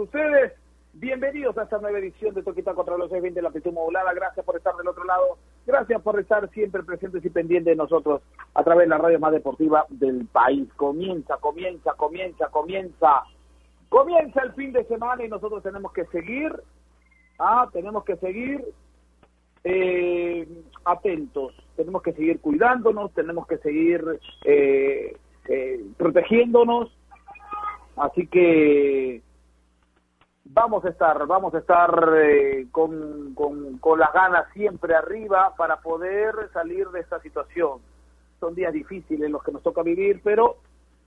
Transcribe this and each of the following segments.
ustedes. Bienvenidos a esta nueva edición de Toquita contra los 620 de la Petición Modulada. Gracias por estar del otro lado. Gracias por estar siempre presentes y pendientes de nosotros a través de la radio más deportiva del país. Comienza, comienza, comienza, comienza. Comienza el fin de semana y nosotros tenemos que seguir, ah, tenemos que seguir eh, atentos, tenemos que seguir cuidándonos, tenemos que seguir eh, eh, protegiéndonos. Así que vamos a estar, vamos a estar eh, con, con, con, las ganas siempre arriba para poder salir de esta situación. Son días difíciles los que nos toca vivir, pero,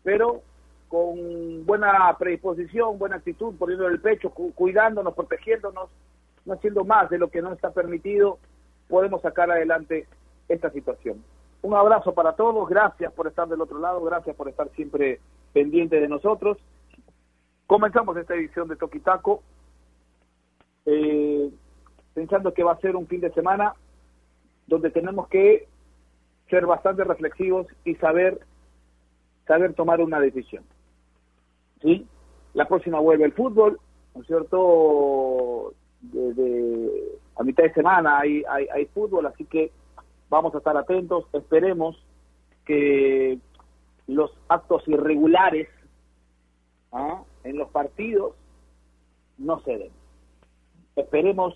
pero con buena predisposición, buena actitud, poniendo el pecho, cu cuidándonos, protegiéndonos, no haciendo más de lo que no está permitido, podemos sacar adelante esta situación. Un abrazo para todos, gracias por estar del otro lado, gracias por estar siempre pendiente de nosotros. Comenzamos esta edición de Toquitaco, eh, pensando que va a ser un fin de semana donde tenemos que ser bastante reflexivos y saber saber tomar una decisión. ¿Sí? La próxima vuelve el fútbol, ¿no es cierto? De, a mitad de semana hay, hay, hay fútbol, así que vamos a estar atentos, esperemos que los actos irregulares ¿ah? En los partidos no se den. Esperemos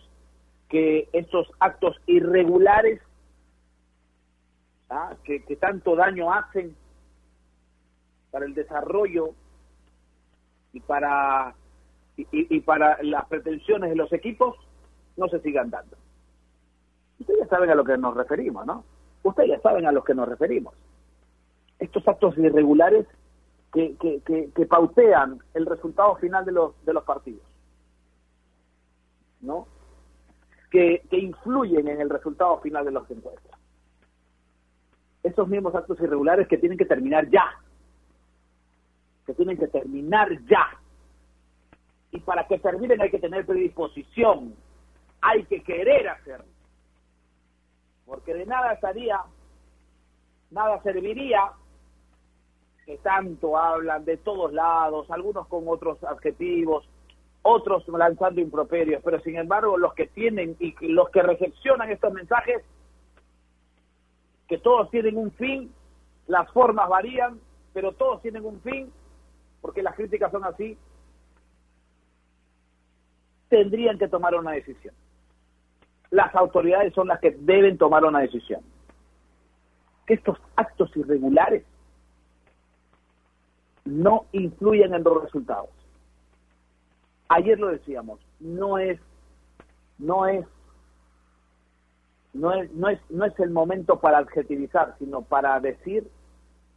que estos actos irregulares ¿ah? que, tanto daño hacen para el desarrollo y para y, y, para las pretensiones de los equipos no se sigan dando. Ustedes ya saben a lo que nos referimos, ¿no? Ustedes ya saben a los que nos referimos. Estos actos irregulares que, que, que, pautean el resultado final de los, de los partidos, ¿no? Que, que influyen en el resultado final de los encuentros. Esos mismos actos irregulares que tienen que terminar ya, que tienen que terminar ya. Y para que terminen hay que tener predisposición, hay que querer hacerlo. Porque de nada estaría, nada serviría que tanto hablan de todos lados, algunos con otros adjetivos, otros lanzando improperios, pero sin embargo los que tienen y los que recepcionan estos mensajes, que todos tienen un fin, las formas varían, pero todos tienen un fin, porque las críticas son así, tendrían que tomar una decisión. Las autoridades son las que deben tomar una decisión. Que estos actos irregulares no influyen en los resultados. Ayer lo decíamos, no es, no es, no es, no es, no es el momento para adjetivizar, sino para decir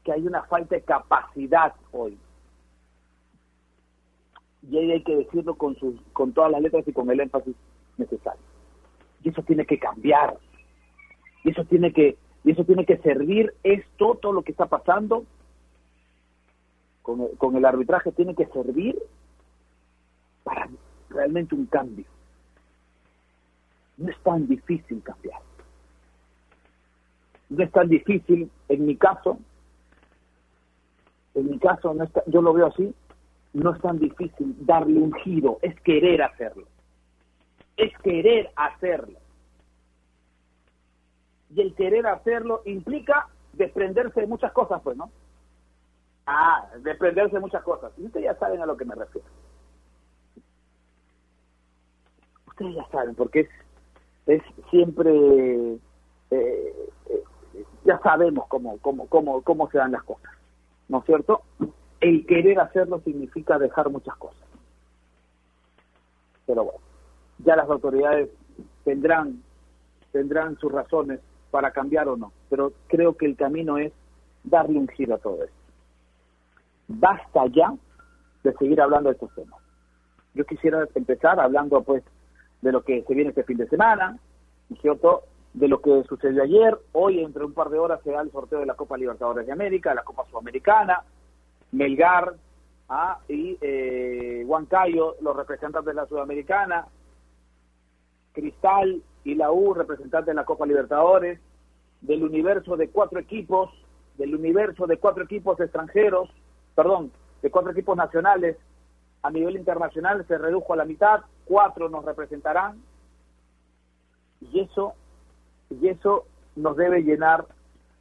que hay una falta de capacidad hoy. Y ahí hay que decirlo con sus, con todas las letras y con el énfasis necesario. Y eso tiene que cambiar. Y eso tiene que, y eso tiene que servir esto, todo lo que está pasando, con con el arbitraje tiene que servir para realmente un cambio. No es tan difícil cambiar. No es tan difícil, en mi caso, en mi caso, no está, yo lo veo así, no es tan difícil darle un giro, es querer hacerlo. Es querer hacerlo. Y el querer hacerlo implica desprenderse de muchas cosas, pues, ¿no? Ah, desprenderse de muchas cosas. Y ustedes ya saben a lo que me refiero. Ustedes ya saben, porque es, es siempre, eh, eh, ya sabemos cómo, cómo, cómo, cómo se dan las cosas, ¿no es cierto? El querer hacerlo significa dejar muchas cosas. Pero bueno, ya las autoridades tendrán, tendrán sus razones para cambiar o no, pero creo que el camino es darle un giro a todo esto basta ya de seguir hablando de estos temas. Yo quisiera empezar hablando pues de lo que se viene este fin de semana, ¿cierto? de lo que sucedió ayer. Hoy, entre un par de horas, se da el sorteo de la Copa Libertadores de América, la Copa Sudamericana, Melgar ah, y eh, Huancayo, los representantes de la Sudamericana, Cristal y la U, representantes de la Copa Libertadores, del universo de cuatro equipos, del universo de cuatro equipos extranjeros, perdón, de cuatro equipos nacionales a nivel internacional se redujo a la mitad, cuatro nos representarán, y eso, y eso nos debe llenar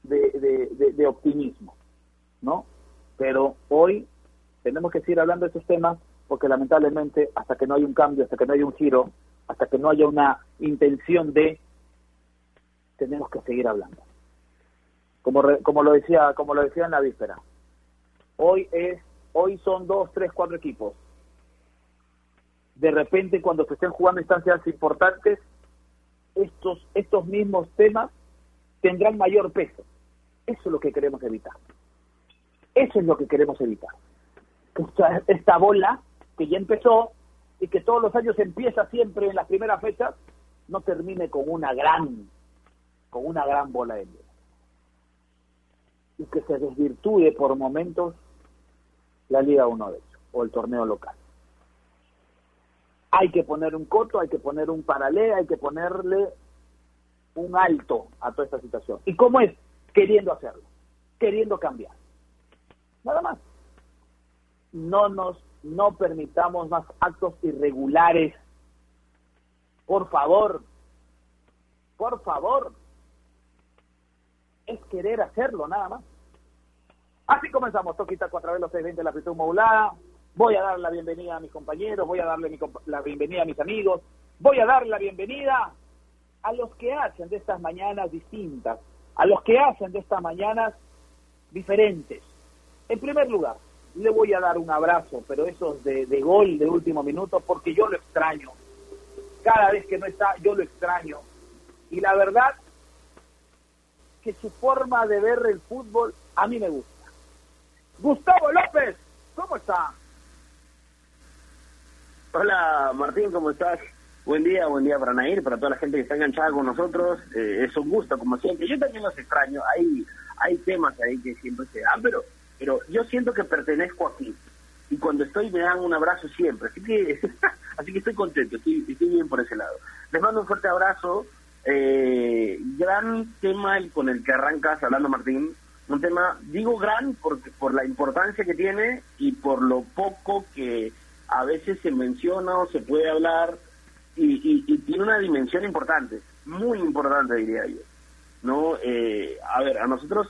de, optimismo, ¿no? Pero hoy tenemos que seguir hablando de estos temas porque lamentablemente hasta que no hay un cambio, hasta que no haya un giro, hasta que no haya una intención de, tenemos que seguir hablando. Como, como lo decía, como lo decía en la víspera, hoy es, hoy son dos, tres, cuatro equipos. De repente, cuando se estén jugando instancias importantes, estos, estos mismos temas tendrán mayor peso. Eso es lo que queremos evitar. Eso es lo que queremos evitar. Esta, esta bola que ya empezó y que todos los años empieza siempre en las primeras fechas, no termine con una gran, con una gran bola de nieve. Y que se desvirtúe por momentos la Liga 1 de hecho, o el torneo local. Hay que poner un coto, hay que poner un paralelo, hay que ponerle un alto a toda esta situación. ¿Y cómo es? Queriendo hacerlo, queriendo cambiar. Nada más. No nos, no permitamos más actos irregulares. Por favor, por favor. Es querer hacerlo, nada más. Así comenzamos, Toquita a través de los 620 de la Pitu Modulada. Voy a dar la bienvenida a mis compañeros, voy a darle la bienvenida a mis amigos, voy a dar la bienvenida a los que hacen de estas mañanas distintas, a los que hacen de estas mañanas diferentes. En primer lugar, le voy a dar un abrazo, pero esos de, de gol de último minuto, porque yo lo extraño. Cada vez que no está, yo lo extraño. Y la verdad que su forma de ver el fútbol a mí me gusta. Gustavo López, ¿cómo está? Hola Martín, ¿cómo estás? Buen día, buen día para Nair, para toda la gente que está enganchada con nosotros. Eh, es un gusto, como siempre. Yo también los extraño. Hay, hay temas ahí que siempre se dan, pero, pero yo siento que pertenezco aquí. Y cuando estoy me dan un abrazo siempre. Así que, así que estoy contento, estoy, estoy bien por ese lado. Les mando un fuerte abrazo. Eh, gran tema el con el que arrancas hablando, Martín. Un tema, digo gran porque por la importancia que tiene y por lo poco que a veces se menciona o se puede hablar y, tiene una dimensión importante, muy importante diría yo. No, eh, a ver, a nosotros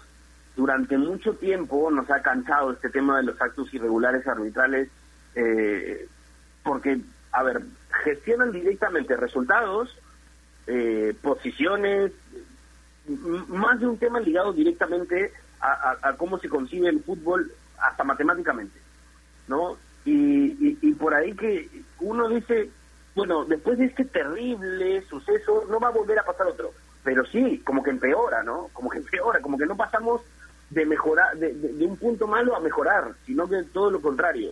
durante mucho tiempo nos ha cansado este tema de los actos irregulares arbitrales, eh, porque, a ver, gestionan directamente resultados, eh, posiciones, más de un tema ligado directamente a, cómo se concibe el fútbol hasta matemáticamente, ¿no? y, y por ahí que uno dice, bueno, después de este terrible suceso no va a volver a pasar otro. Pero sí, como que empeora, ¿no? Como que empeora, como que no pasamos de mejorar, de, un punto malo a mejorar, sino que todo lo contrario.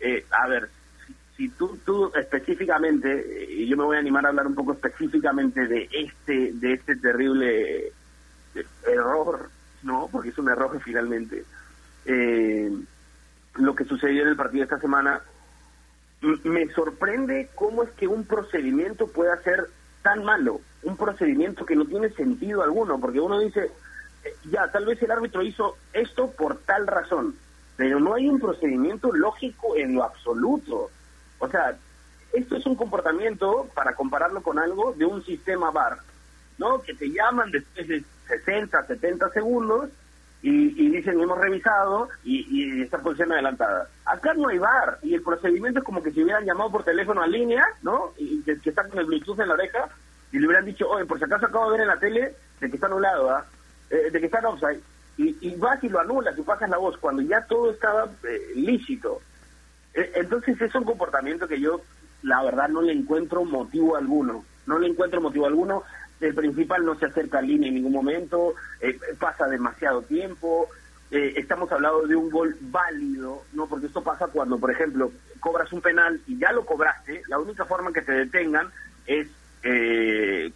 Eh, a ver, si, tú, tú específicamente, y yo me voy a animar a hablar un poco específicamente de este, de este terrible eh, error, ¿no? Porque es un error finalmente. Eh, lo que sucedió en el partido esta semana me sorprende cómo es que un procedimiento pueda ser tan malo, un procedimiento que no tiene sentido alguno, porque uno dice, eh, ya, tal vez el árbitro hizo esto por tal razón, pero no hay un procedimiento lógico en lo absoluto. O sea, esto es un comportamiento, para compararlo con algo, de un sistema VAR, ¿no? Que te llaman después de 60, 70 segundos y, dicen hemos revisado y, y, está posición adelantada. Acá no hay bar y el procedimiento es como que si hubieran llamado por teléfono a línea, ¿no? Y que, está con el Bluetooth en la oreja y le hubieran dicho, oye, por si acaso acabo de ver en la tele de que está anulado, ¿ah? Eh, de que está offside. Y, y, vas y lo anulas y pasas la voz cuando ya todo estaba eh, lícito. Eh, entonces es un comportamiento que yo, la verdad, no le encuentro motivo alguno. No le encuentro motivo alguno el principal no se acerca a línea en ningún momento, eh, pasa demasiado tiempo, eh, estamos hablando de un gol válido, ¿no? Porque esto pasa cuando, por ejemplo, cobras un penal y ya lo cobraste, la única forma que te detengan es eh,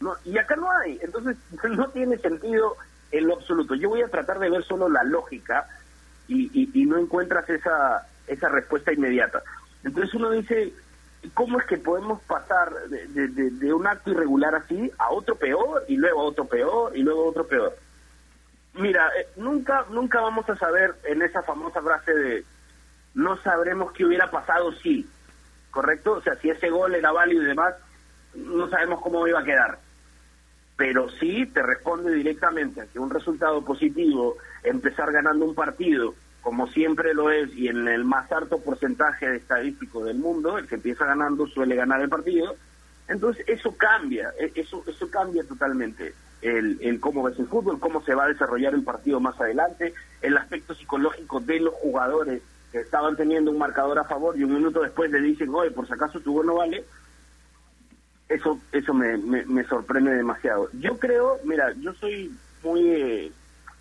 No, y acá no hay, entonces no tiene sentido en lo absoluto. Yo voy a tratar de ver solo la lógica y, y, no encuentras esa, esa respuesta inmediata. Entonces uno dice, ¿cómo es que podemos pasar de, un acto irregular así a otro peor y luego a otro peor y luego a otro peor? Mira, eh, nunca nunca vamos a saber en esa famosa frase de no sabremos qué hubiera pasado si, ¿correcto? O sea, si ese gol era válido y demás, no sabemos cómo iba a quedar. Pero sí te responde directamente a que un resultado positivo, empezar ganando un partido, como siempre lo es, y en el más alto porcentaje de estadístico del mundo, el que empieza ganando suele ganar el partido. Entonces eso cambia, e, eso, eso cambia totalmente el, el cómo ves el fútbol, cómo se va a desarrollar el partido más adelante, el aspecto psicológico de los jugadores que estaban teniendo un marcador a favor y un minuto después le dicen, oye, por si acaso tu gol no vale, eso eso me, me, sorprende demasiado. Yo creo, mira, yo soy muy eh,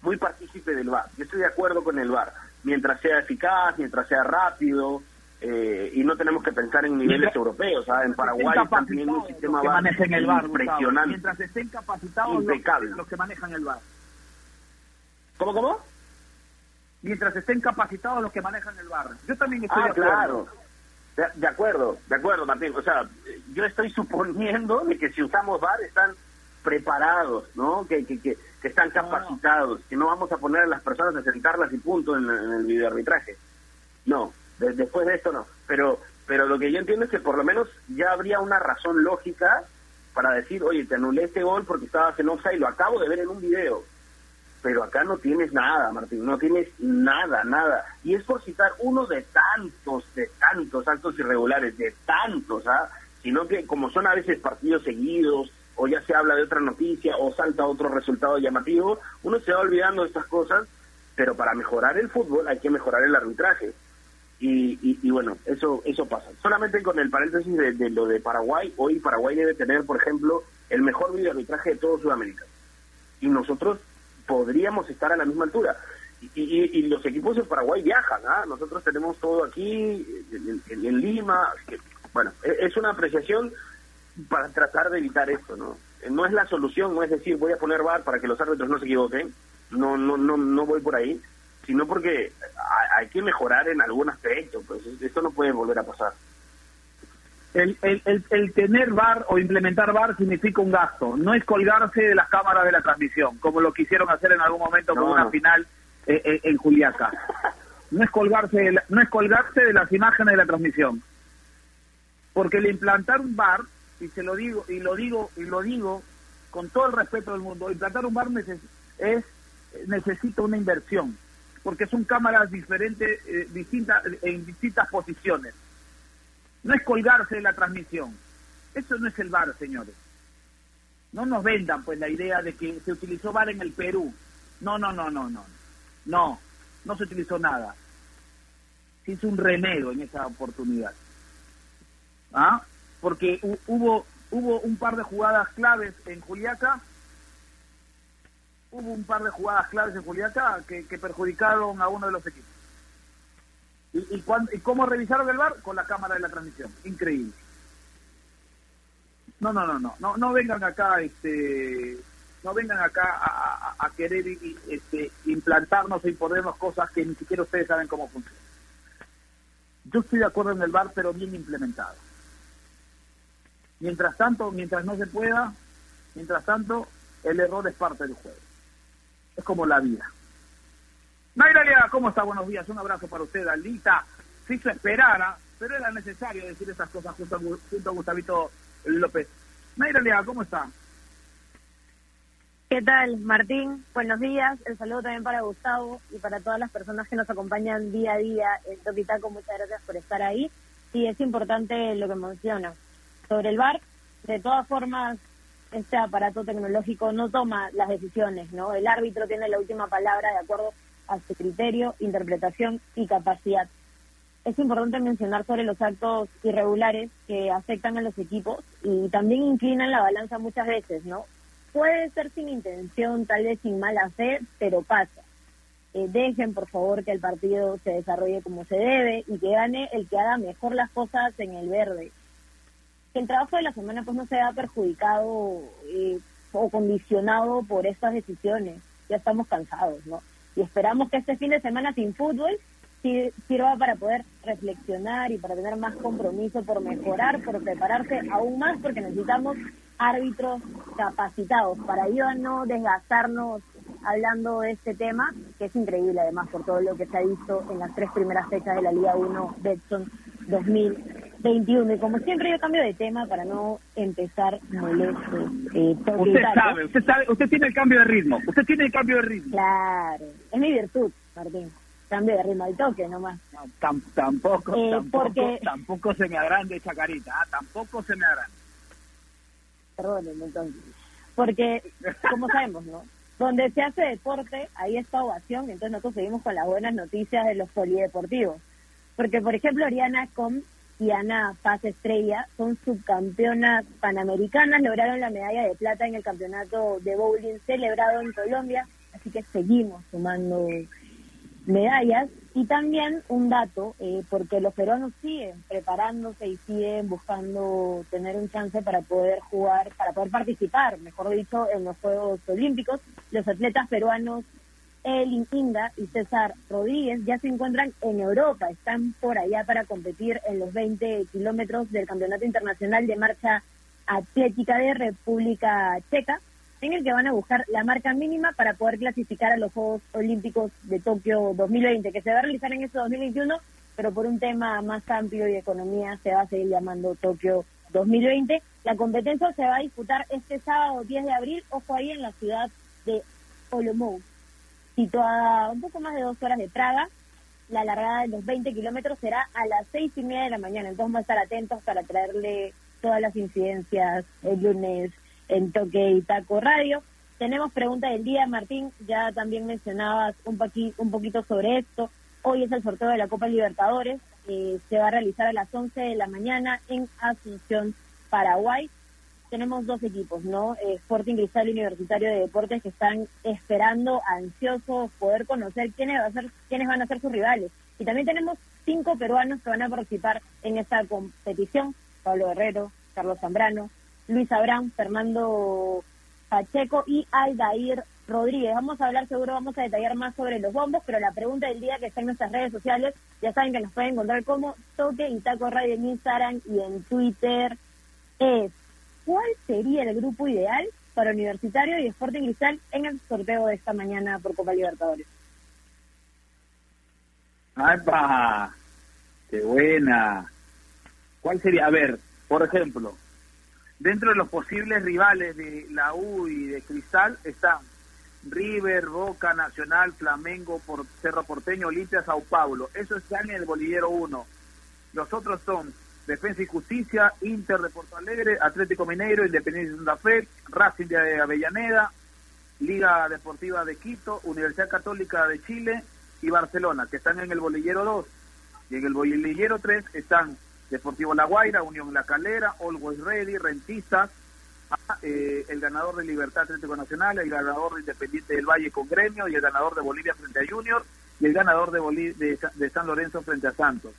muy partícipe del VAR, yo estoy de acuerdo con el VAR, mientras sea eficaz, mientras sea rápido, eh, y no tenemos que pensar en niveles europeos, ¿sabes? En Paraguay están teniendo un sistema el bar, impresionante. Mientras estén capacitados los, que manejan el VAR. ¿Cómo, cómo? Mientras estén capacitados los que manejan el VAR. Yo también estoy ah, de acuerdo. Claro. De, acuerdo, de acuerdo, Martín. O sea, yo estoy suponiendo de que si usamos VAR están preparados, ¿no? Que, que, que, están capacitados, que no vamos a poner a las personas a sentarlas y punto en, en el videoarbitraje. No, después de esto no. Pero, pero lo que yo entiendo es que por lo menos ya habría una razón lógica para decir, oye, te anulé este gol porque estabas en y lo acabo de ver en un video. Pero acá no tienes nada, Martín, no tienes nada, nada. Y es por citar uno de tantos, de tantos actos irregulares, de tantos, ¿ah? Sino que como son a veces partidos seguidos, o ya se habla de otra noticia, o salta otro resultado llamativo, uno se va olvidando de estas cosas, pero para mejorar el fútbol hay que mejorar el arbitraje. Y, y, bueno, eso eso pasa. Solamente con el paréntesis de, lo de Paraguay, hoy Paraguay debe tener, por ejemplo, el mejor arbitraje de todo Sudamérica. Y nosotros podríamos estar a la misma altura. Y, y, los equipos de Paraguay viajan, ¿ah? Nosotros tenemos todo aquí, en, Lima. Bueno, e, es una apreciación para tratar de evitar esto, ¿no? No es la solución, no es decir, voy a poner bar para que los árbitros no se equivoquen. No, no, no, no voy por ahí sino porque hay que mejorar en algún aspecto, pues esto no puede volver a pasar. El, el, el, tener VAR o implementar VAR significa un gasto, no es colgarse de las cámaras de la transmisión, como lo quisieron hacer en algún momento con una final eh, eh, en Juliaca. No es colgarse de no es colgarse de las imágenes de la transmisión. Porque el implantar un VAR, y se lo digo y lo digo y lo digo con todo el respeto del mundo, implantar un VAR es necesita una inversión porque son cámaras diferentes, eh, distintas, en distintas posiciones. No es colgarse de la transmisión. Eso no es el VAR, señores. No nos vendan pues la idea de que se utilizó VAR en el Perú. No, no, no, no, no. No, no se utilizó nada. Se hizo un remedio en esa oportunidad. ¿Ah? Porque hubo, hubo un par de jugadas claves en Juliaca hubo un par de jugadas claves en Juliaca que, perjudicaron a uno de los equipos. ¿Y, y, cómo revisaron el bar? Con la cámara de la transmisión. Increíble. No, no, no, no, no, no vengan acá, este, no vengan acá a, querer este, implantarnos e imponernos cosas que ni siquiera ustedes saben cómo funcionan. Yo estoy de acuerdo en el bar, pero bien implementado. Mientras tanto, mientras no se pueda, mientras tanto, el error es parte del juego es como la vida. Mayra ¿cómo está? Buenos días, un abrazo para usted, Alita. Se hizo esperar, ¿ah? pero era necesario decir estas cosas junto a, Gustavito López. Mayra ¿cómo está? ¿Qué tal, Martín? Buenos días. El saludo también para Gustavo y para todas las personas que nos acompañan día a día en Toquitaco. Muchas gracias por estar ahí. Y es importante lo que menciona. Sobre el bar, de todas formas, este aparato tecnológico no toma las decisiones, ¿no? El árbitro tiene la última palabra de acuerdo a su criterio, interpretación y capacidad. Es importante mencionar sobre los actos irregulares que afectan a los equipos y también inclinan la balanza muchas veces, ¿no? Puede ser sin intención, tal vez sin mala fe, pero pasa. Eh, dejen, por favor, que el partido se desarrolle como se debe y que gane el que haga mejor las cosas en el verde que el trabajo de la semana pues no se vea perjudicado eh, o condicionado por estas decisiones. Ya estamos cansados, ¿no? Y esperamos que este fin de semana sin fútbol sirva para poder reflexionar y para tener más compromiso por mejorar, por prepararse aún más, porque necesitamos árbitros capacitados para ayudar no desgastarnos hablando de este tema, que es increíble además por todo lo que se ha visto en las tres primeras fechas de la Liga 1 Betson 2021. Y como siempre yo cambio de tema para no empezar molesto. Eh, usted sabe, usted sabe, usted tiene el cambio de ritmo, usted tiene el cambio de ritmo. Claro, es mi virtud, Martín. Cambio de ritmo al toque nomás. tampoco, eh, tampoco, tampoco se me agrande esa carita, ah, tampoco se me agrande. Perdónenme entonces. Porque, como sabemos, ¿no? Donde se hace deporte, ahí está ovación, entonces nosotros seguimos con las buenas noticias de los polideportivos. Porque, por ejemplo, Ariana Com y Ana Paz Estrella son subcampeonas panamericanas, lograron la medalla de plata en el campeonato de bowling celebrado en Colombia, así que seguimos sumando medallas. Y también un dato, eh, porque los peruanos siguen preparándose y siguen buscando tener un chance para poder jugar, para poder participar, mejor dicho, en los Juegos Olímpicos. Los atletas peruanos Elin Inda y César Rodríguez ya se encuentran en Europa, están por allá para competir en los 20 kilómetros del Campeonato Internacional de Marcha Atlética de República Checa en el que van a buscar la marca mínima para poder clasificar a los Juegos Olímpicos de Tokio 2020, que se va a realizar en este 2021, pero por un tema más amplio y economía se va a seguir llamando Tokio 2020. La competencia se va a disputar este sábado 10 de abril, ojo ahí en la ciudad de Olomouc, situada un poco más de dos horas de Praga. La largada de los 20 kilómetros será a las seis y media de la mañana, entonces vamos a estar atentos para traerle todas las incidencias el lunes en Toque y Taco Radio. Tenemos pregunta del día, Martín, ya también mencionabas un, un poquito sobre esto. Hoy es el sorteo de la Copa Libertadores, eh, se va a realizar a las 11 de la mañana en Asunción, Paraguay. Tenemos dos equipos, ¿no? Eh, Sporting Cristal Universitario de Deportes que están esperando, ansiosos, poder conocer quiénes, va a ser, quiénes van a ser sus rivales. Y también tenemos cinco peruanos que van a participar en esta competición. Pablo Guerrero, Carlos Zambrano, Luis Abraham, Fernando Pacheco y Aldair Rodríguez. Vamos a hablar, seguro vamos a detallar más sobre los bombos, pero la pregunta del día que está en nuestras redes sociales, ya saben que nos pueden encontrar como Toque y Taco Radio en Instagram y en Twitter, es ¿cuál sería el grupo ideal para Universitario y Sporting Cristal en el sorteo de esta mañana por Copa Libertadores? ¡Ay, pa! ¡Qué buena! ¿Cuál sería? A ver, por ejemplo, Dentro de los posibles rivales de la U y de Cristal están River, Boca, Nacional, Flamengo, por Cerro Porteño, Olimpia, Sao Paulo. Eso está en el bolillero 1. Los otros son Defensa y Justicia, Inter de Porto Alegre, Atlético Mineiro, Independiente de Santa Fe, Racing de Avellaneda, Liga Deportiva de Quito, Universidad Católica de Chile y Barcelona, que están en el bolillero 2. Y en el bolillero 3 están Deportivo La Guaira, Unión La Calera, Always Ready, Rentistas, ah, eh, el ganador de Libertad Atlético Nacional, el ganador de Independiente del Valle con Gremio y el ganador de Bolivia frente a Junior y el ganador de, de, San Lorenzo frente a Santos.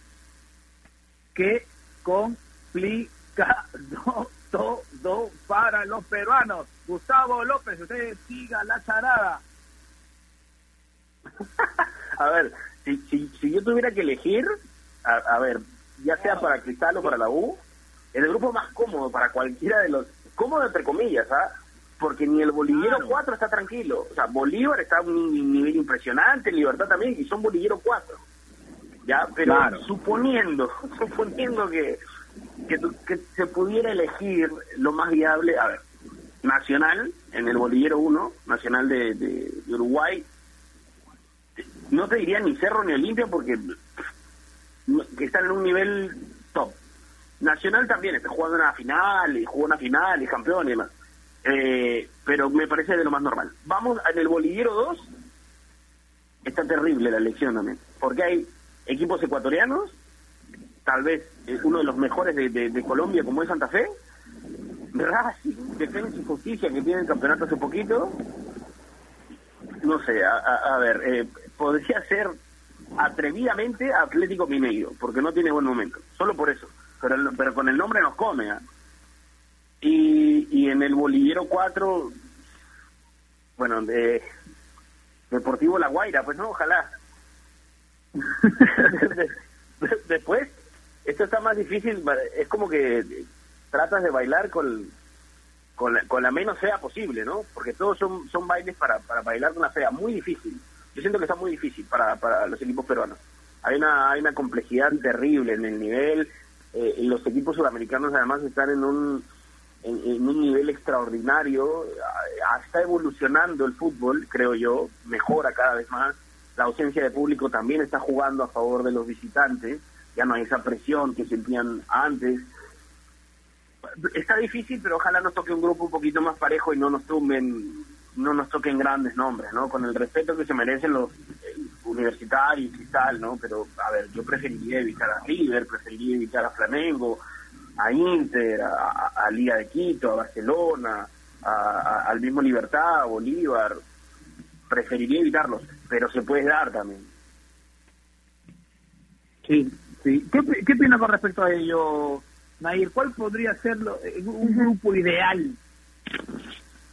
¿Qué complica todo para los peruanos? Gustavo López, usted siga la charada. a ver, si, si, yo tuviera que elegir, a ver, ya sea para Cristal o para la U, es el grupo más cómodo para cualquiera de los, cómodo entre comillas, ¿ah? Porque ni el Bolillero 4 está tranquilo. O sea, Bolívar está a un nivel impresionante, Libertad también, y son Bolillero 4. ¿Ya? Pero suponiendo, suponiendo que, que, se pudiera elegir lo más viable, a ver, Nacional, en el Bolillero 1, Nacional de, de Uruguay, no te diría ni Cerro ni Olimpia porque que están en un nivel top. Nacional también está jugando una final, y jugó una final, y campeón y demás. Eh, pero me parece de lo más normal. Vamos en el bolillero 2, está terrible la elección también, porque hay equipos ecuatorianos, tal vez uno de los mejores de, Colombia como es Santa Fe, Racing, Defensa y Justicia que tiene el campeonato hace poquito, no sé, a, ver, eh, podría ser atrevidamente Atlético Mineiro, porque no tiene buen momento, solo por eso. Pero, pero con el nombre nos come. ¿ah? Y, y en el bolillero 4, bueno, de Deportivo La Guaira, pues no, ojalá. Después, esto está más difícil, es como que tratas de bailar con, con, la, con la menos fea posible, ¿no? Porque todos son, son bailes para, para bailar con una fea, muy difícil. Yo siento que está muy difícil para, para los equipos peruanos. Hay una, hay una complejidad terrible en el nivel, eh, los equipos sudamericanos además están en un, en, un nivel extraordinario, está evolucionando el fútbol, creo yo, mejora cada vez más, la ausencia de público también está jugando a favor de los visitantes, ya no hay esa presión que sentían antes. Está difícil, pero ojalá nos toque un grupo un poquito más parejo y no nos tumben, no nos toquen grandes nombres, ¿no? Con el respeto que se merecen los universitarios y tal, ¿no? Pero, a ver, yo preferiría evitar a River, preferiría evitar a Flamengo, a Inter, a, Liga de Quito, a Barcelona, a, al mismo Libertad, a Bolívar. Preferiría evitarlos, pero se puede dar también. Sí, sí. ¿Qué, qué opinas con respecto a ello, Nair? ¿Cuál podría ser un grupo ideal?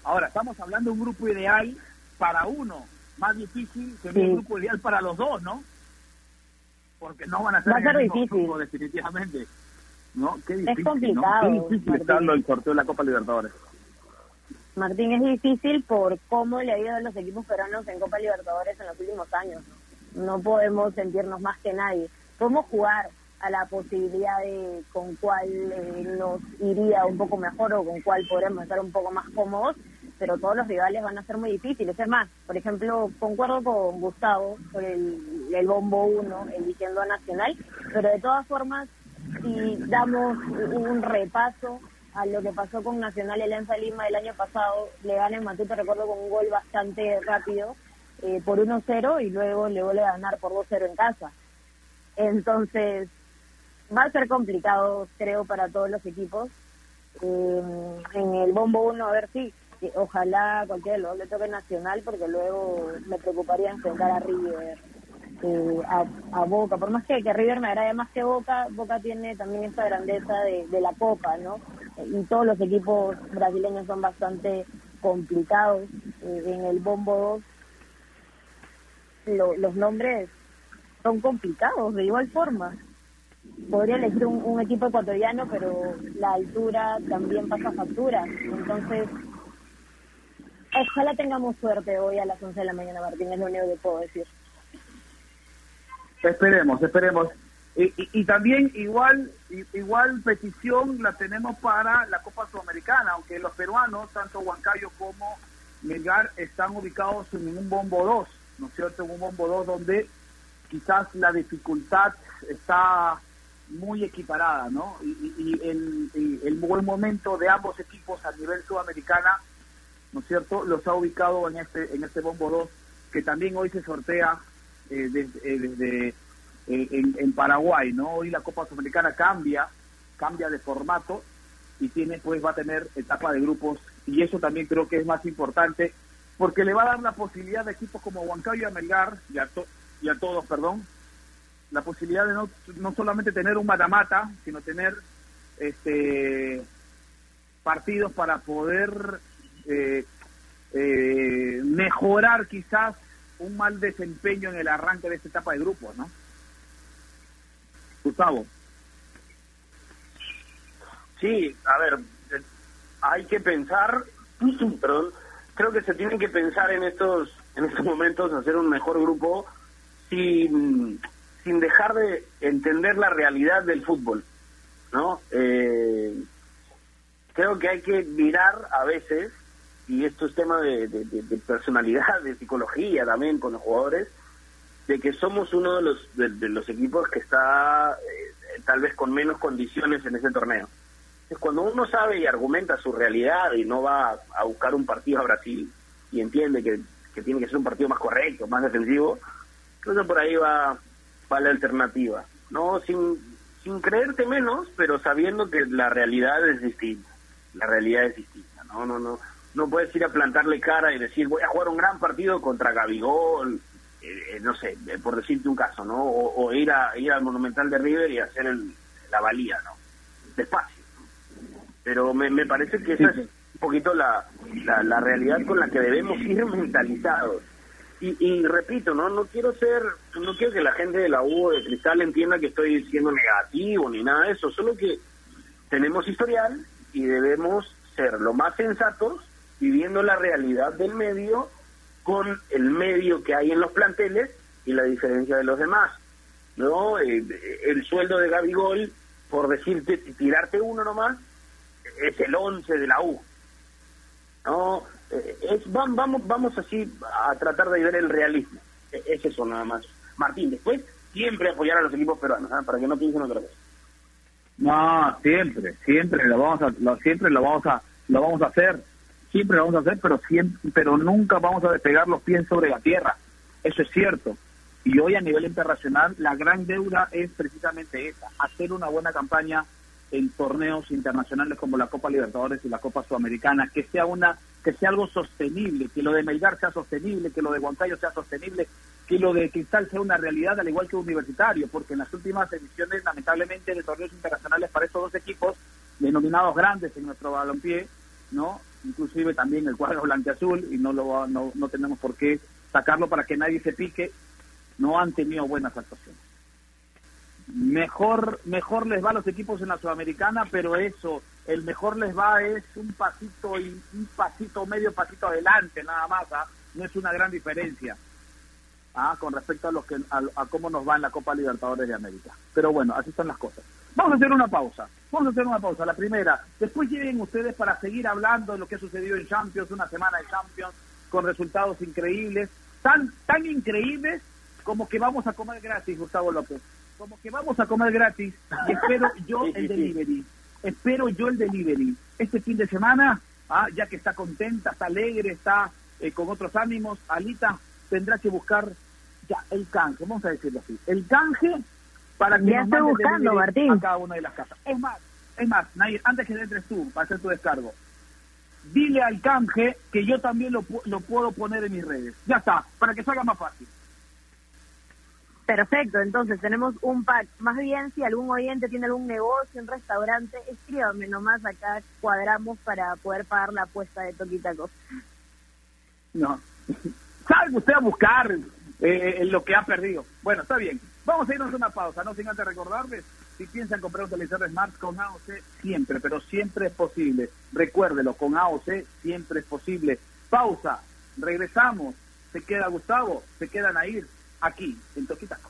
Ahora, estamos hablando de un grupo ideal para uno, más difícil que un grupo ideal para los dos, ¿no? Porque no van a ser, Va difícil. definitivamente. ¿no? Qué difícil, es complicado. Qué difícil estarlo el sorteo de la Copa Libertadores. Martín, es difícil por cómo le ha ido a los equipos peruanos en Copa Libertadores en los últimos años. No podemos sentirnos más que nadie. Podemos jugar a la posibilidad de con cuál eh, nos iría un poco mejor o con cuál podremos estar un poco más cómodos, pero todos los rivales van a ser muy difíciles. Es más, por ejemplo, concuerdo con Gustavo sobre el, el bombo 1 eligiendo a Nacional, pero de todas formas si damos un repaso a lo que pasó con Nacional Alianza Lima el año pasado, le gana en Matute, recuerdo, con un gol bastante rápido eh, por 1-0 y luego le vuelve a ganar por 2-0 en casa. Entonces, va a ser complicado, creo, para todos los equipos. Eh, en el bombo 1, a ver si, ojalá cualquiera le toque Nacional, porque luego me preocuparía enfrentar a River eh, a, Boca. Por más que, que River me agrade más que Boca, Boca tiene también esta grandeza de, la Copa, ¿no? Y todos los equipos brasileños son bastante complicados. Eh, en el Bombo 2 los nombres son complicados de igual forma. Podría elegir un, equipo ecuatoriano, pero la altura también pasa factura. Entonces, ojalá tengamos suerte hoy a las 11 de la mañana, Martín, es lo único que puedo decir. Esperemos, esperemos. Y, y, también igual igual petición la tenemos para la Copa Sudamericana, aunque los peruanos, tanto Huancayo como Melgar, están ubicados en un bombo 2, ¿no es cierto? En un bombo 2 donde quizás la dificultad está muy equiparada, ¿no? Y, y el, el, buen momento de ambos equipos a nivel sudamericana, ¿no es cierto? Los ha ubicado en este en este bombo 2 que también hoy se sortea eh, desde, eh, en, Paraguay, ¿no? Hoy la Copa Sudamericana cambia, cambia de formato y tiene, pues va a tener etapa de grupos y eso también creo que es más importante porque le va a dar la posibilidad de equipos como Huancayo y Amelgar y a, y a todos, perdón, la posibilidad de no, no solamente tener un matamata, sino tener este partidos para poder eh, mejorar quizás un mal desempeño en el arranque de esta etapa de grupos, ¿no? Gustavo. Sí, a ver, hay que pensar, creo que se tienen que pensar en estos en estos momentos hacer un mejor grupo sin, sin dejar de entender la realidad del fútbol, ¿no? Eh, creo que hay que mirar a veces y esto es tema de, personalidad, de psicología también con los jugadores, de que somos uno de los, de, los equipos que está eh, tal vez con menos condiciones en ese torneo. Entonces, cuando uno sabe y argumenta su realidad y no va a buscar un partido a Brasil y entiende que, tiene que ser un partido más correcto, más defensivo, entonces por ahí va, va la alternativa. no sin, sin creerte menos, pero sabiendo que la realidad es distinta. La realidad es distinta. No, no, no no puedes ir a plantarle cara y decir voy a jugar un gran partido contra Gabigol, eh, eh, no sé, eh, por decirte un caso, ¿no? O, ir a ir al Monumental de River y hacer el, la valía, ¿no? Despacio. pero me, me parece que esa es un poquito la, la, la realidad con la que debemos ir mentalizados. Y, y repito, no no quiero ser, no quiero que la gente de la U de Cristal entienda que estoy siendo negativo ni nada de eso, solo que tenemos historial y debemos ser lo más sensatos viviendo la realidad del medio con el medio que hay en los planteles y la diferencia de los demás. ¿no? Eh, el sueldo de Gabigol, por decirte, tirarte uno nomás, es el 11 de la U. ¿no? Eh, es, vamos, vamos así a tratar de ver el realismo. E, es eso nada más. Martín, después siempre apoyar a los equipos peruanos, ¿ah? para que no piensen otra vez. No, siempre, siempre lo vamos a, lo, siempre lo vamos a, lo vamos a hacer, siempre lo vamos a hacer, pero siempre, pero nunca vamos a despegar los pies sobre la tierra. Eso es cierto. Y hoy a nivel internacional la gran deuda es precisamente esa, hacer una buena campaña en torneos internacionales como la Copa Libertadores y la Copa Sudamericana, que sea una que sea algo sostenible, que lo de Melgar sea sostenible, que lo de Guantayo sea sostenible, que lo de Cristal sea una realidad al igual que Universitario, porque en las últimas ediciones, lamentablemente, de torneos internacionales para estos dos equipos, denominados grandes en nuestro balompié, ¿no? Inclusive también el cuadro blanqueazul, y no, lo, no, no tenemos por qué sacarlo para que nadie se pique, no han tenido buenas actuaciones. Mejor, mejor les va a los equipos en la Sudamericana, pero eso, el mejor les va es un pasito y un pasito, medio pasito adelante, nada más, ¿ah? no es una gran diferencia. ¿ah? con respecto a los que a, cómo nos va en la Copa Libertadores de América. Pero bueno, así están las cosas. Vamos a hacer una pausa. Vamos a hacer una pausa. La primera. Después lleguen ustedes para seguir hablando de lo que ha sucedido en Champions, una semana de Champions con resultados increíbles, tan tan increíbles como que vamos a comer gratis, Gustavo López. Como que vamos a comer gratis y espero yo el delivery. Espero yo el delivery. Este fin de semana, ah, ya que está contenta, está alegre, está eh, con otros ánimos, Alita tendrá que buscar ya el canje, vamos a decirlo así, el canje para que ya estoy buscando, Martín. a cada una de las casas. Es más, es más, antes que entres tú para hacer tu descargo, dile al canje que yo también lo, lo puedo poner en mis redes. Ya está, para que salga más fácil. Perfecto, entonces tenemos un pack. Más bien, si algún oyente tiene algún negocio, un restaurante, escríbame nomás acá, cuadramos para poder pagar la apuesta de Toquitacos. No, salga usted a buscar eh, lo que ha perdido. Bueno, está bien. Vamos a irnos a una pausa, no sin antes recordarles, si piensan comprar un televisor Smart con AOC, siempre, pero siempre es posible. Recuérdelo, con AOC siempre es posible. Pausa, regresamos. Se queda Gustavo, se quedan a ir aquí, en Toquitaco.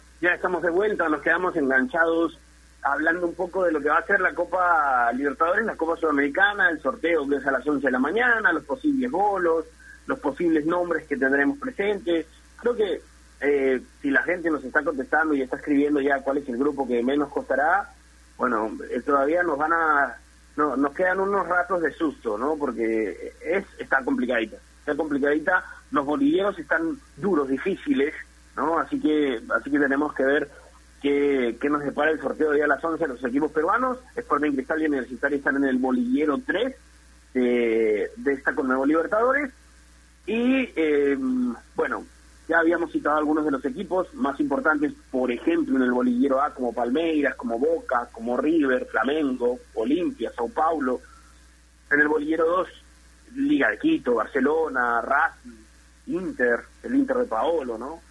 ya estamos de vuelta, nos quedamos enganchados hablando un poco de lo que va a ser la Copa Libertadores, la Copa Sudamericana, el sorteo que es a las 11 de la mañana, los posibles bolos, los posibles nombres que tendremos presentes. Creo que eh, si la gente nos está contestando y está escribiendo ya cuál es el grupo que menos costará, bueno, eh, todavía nos van a, no, nos quedan unos ratos de susto, ¿no? Porque es está complicadita, está complicadita. Los bolilleros están duros, difíciles, ¿no? Así que, así que tenemos que ver qué, qué nos depara el sorteo de día a las 11 los equipos peruanos. Sporting Cristal y Universitario están en el bolillero 3 de, de esta Conmebol Libertadores. Y, eh, bueno, ya habíamos citado algunos de los equipos más importantes, por ejemplo, en el bolillero A, como Palmeiras, como Boca, como River, Flamengo, Olimpia, Sao Paulo. En el bolillero 2, Liga de Quito, Barcelona, Racing, Inter, el Inter de Paolo, ¿no?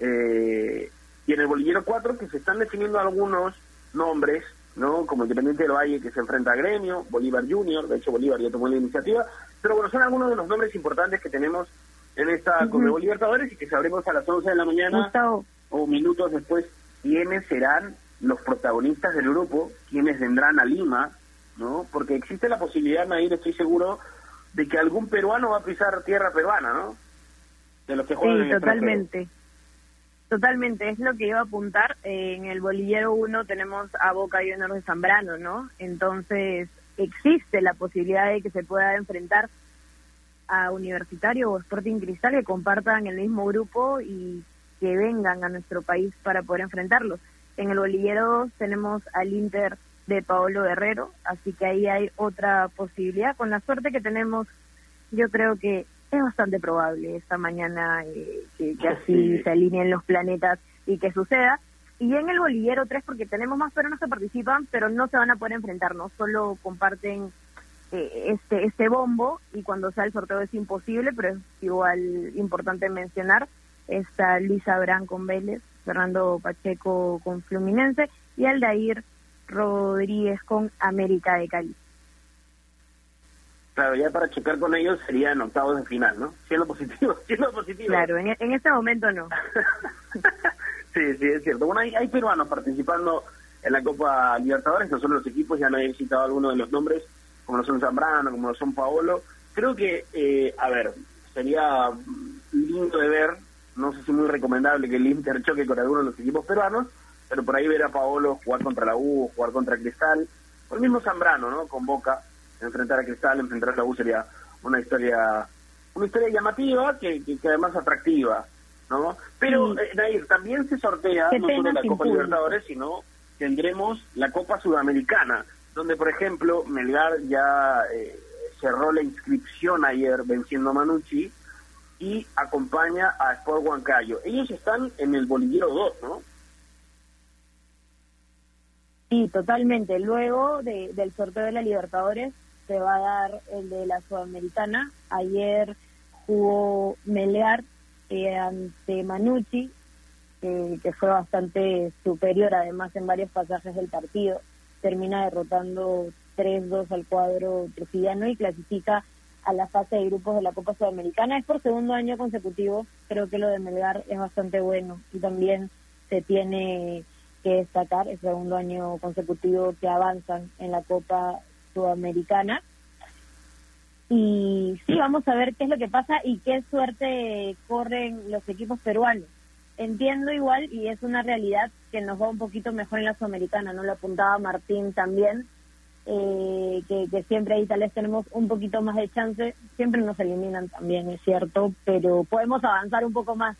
Eh, y en el bolillero 4, que se están definiendo algunos nombres, ¿no? Como Independiente del Valle, que se enfrenta a Gremio, Bolívar Junior, de hecho Bolívar ya tomó la iniciativa, pero bueno, son algunos de los nombres importantes que tenemos en esta uh Libertadores y que sabremos a las 11 de la mañana o minutos después quiénes serán los protagonistas del grupo, quiénes vendrán a Lima, ¿no? Porque existe la posibilidad, Nair, estoy seguro, de que algún peruano va a pisar tierra peruana, ¿no? De los que juegan sí, totalmente. Totalmente, es lo que iba a apuntar. Eh, en el bolillero 1 tenemos a Boca Juniors de Zambrano, ¿no? Entonces, existe la posibilidad de que se pueda enfrentar a Universitario o Sporting Cristal que compartan el mismo grupo y que vengan a nuestro país para poder enfrentarlos. En el bolillero 2 tenemos al Inter de Paolo Guerrero, así que ahí hay otra posibilidad. Con la suerte que tenemos, yo creo que es bastante probable esta mañana eh, que, así se alineen los planetas y que suceda. Y en el bolillero 3, porque tenemos más peruanos que participan, pero no se van a poder enfrentar, no solo comparten eh, este este bombo y cuando sale el sorteo es imposible, pero es igual importante mencionar. Está Luisa Abrán con Vélez, Fernando Pacheco con Fluminense y Aldair Rodríguez con América de Cali. Claro, ya para checar con ellos sería en octavos de final, ¿no? Siendo positivo, siendo positivo. Claro, en, en este momento no. sí, sí, es cierto. Bueno, hay, hay peruanos participando en la Copa Libertadores, no son los equipos, ya no he citado algunos de los nombres, como lo son Zambrano, como lo son Paolo. Creo que, eh, a ver, sería lindo de ver, no sé si muy recomendable que el Inter choque con alguno de los equipos peruanos, pero por ahí ver a Paolo jugar contra la U, jugar contra Cristal, o el mismo Zambrano, ¿no? Con Boca enfrentar a Cristal, enfrentar a la U sería una historia una historia llamativa que, que, además atractiva, ¿no? Pero, eh, Nair, también se sortea no solo la Copa Libertadores, sino tendremos la Copa Sudamericana, donde, por ejemplo, Melgar ya eh, cerró la inscripción ayer venciendo a Manucci y acompaña a Sport Huancayo. Ellos están en el bolillero 2, ¿no? Sí, totalmente. Luego de, del sorteo de la Libertadores, se va a dar el de la Sudamericana. Ayer jugó Melear eh, ante Manucci, que fue bastante superior además en varios pasajes del partido. Termina derrotando 3-2 al cuadro trujillano y clasifica a la fase de grupos de la Copa Sudamericana. Es por segundo año consecutivo, creo que lo de Melgar es bastante bueno y también se tiene que destacar el segundo año consecutivo que avanzan en la Copa sudamericana. Y sí, vamos a ver qué es lo que pasa y qué suerte corren los equipos peruanos. Entiendo igual, y es una realidad, que nos va un poquito mejor en la sudamericana, ¿no? Lo apuntaba Martín también, eh, que, que, siempre ahí tal vez tenemos un poquito más de chance. Siempre nos eliminan también, es cierto, pero podemos avanzar un poco más.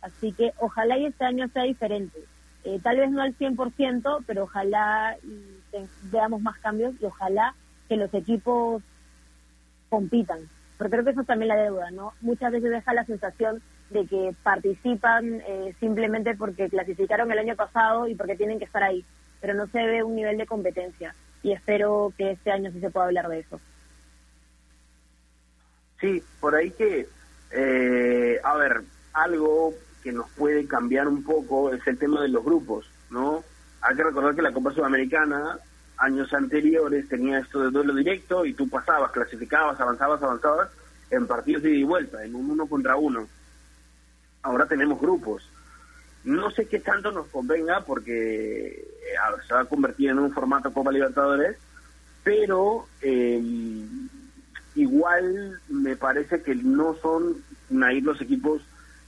Así que ojalá y este año sea diferente. Eh, tal vez no al 100%, pero ojalá veamos más cambios y ojalá que los equipos compitan. Porque creo que eso es también la deuda, ¿no? Muchas veces deja la sensación de que participan eh, simplemente porque clasificaron el año pasado y porque tienen que estar ahí, pero no se ve un nivel de competencia y espero que este año sí se pueda hablar de eso. Sí, por ahí que, eh, a ver, algo que nos puede cambiar un poco es el tema de los grupos, ¿no? Hay que recordar que la Copa Sudamericana, años anteriores, tenía esto de duelo directo y tú pasabas, clasificabas, avanzabas, avanzabas en partidos de ida y vuelta, en un uno contra uno. Ahora tenemos grupos. No sé qué tanto nos convenga porque eh, se va a convertir en un formato Copa Libertadores, pero eh, igual me parece que no son ahí los equipos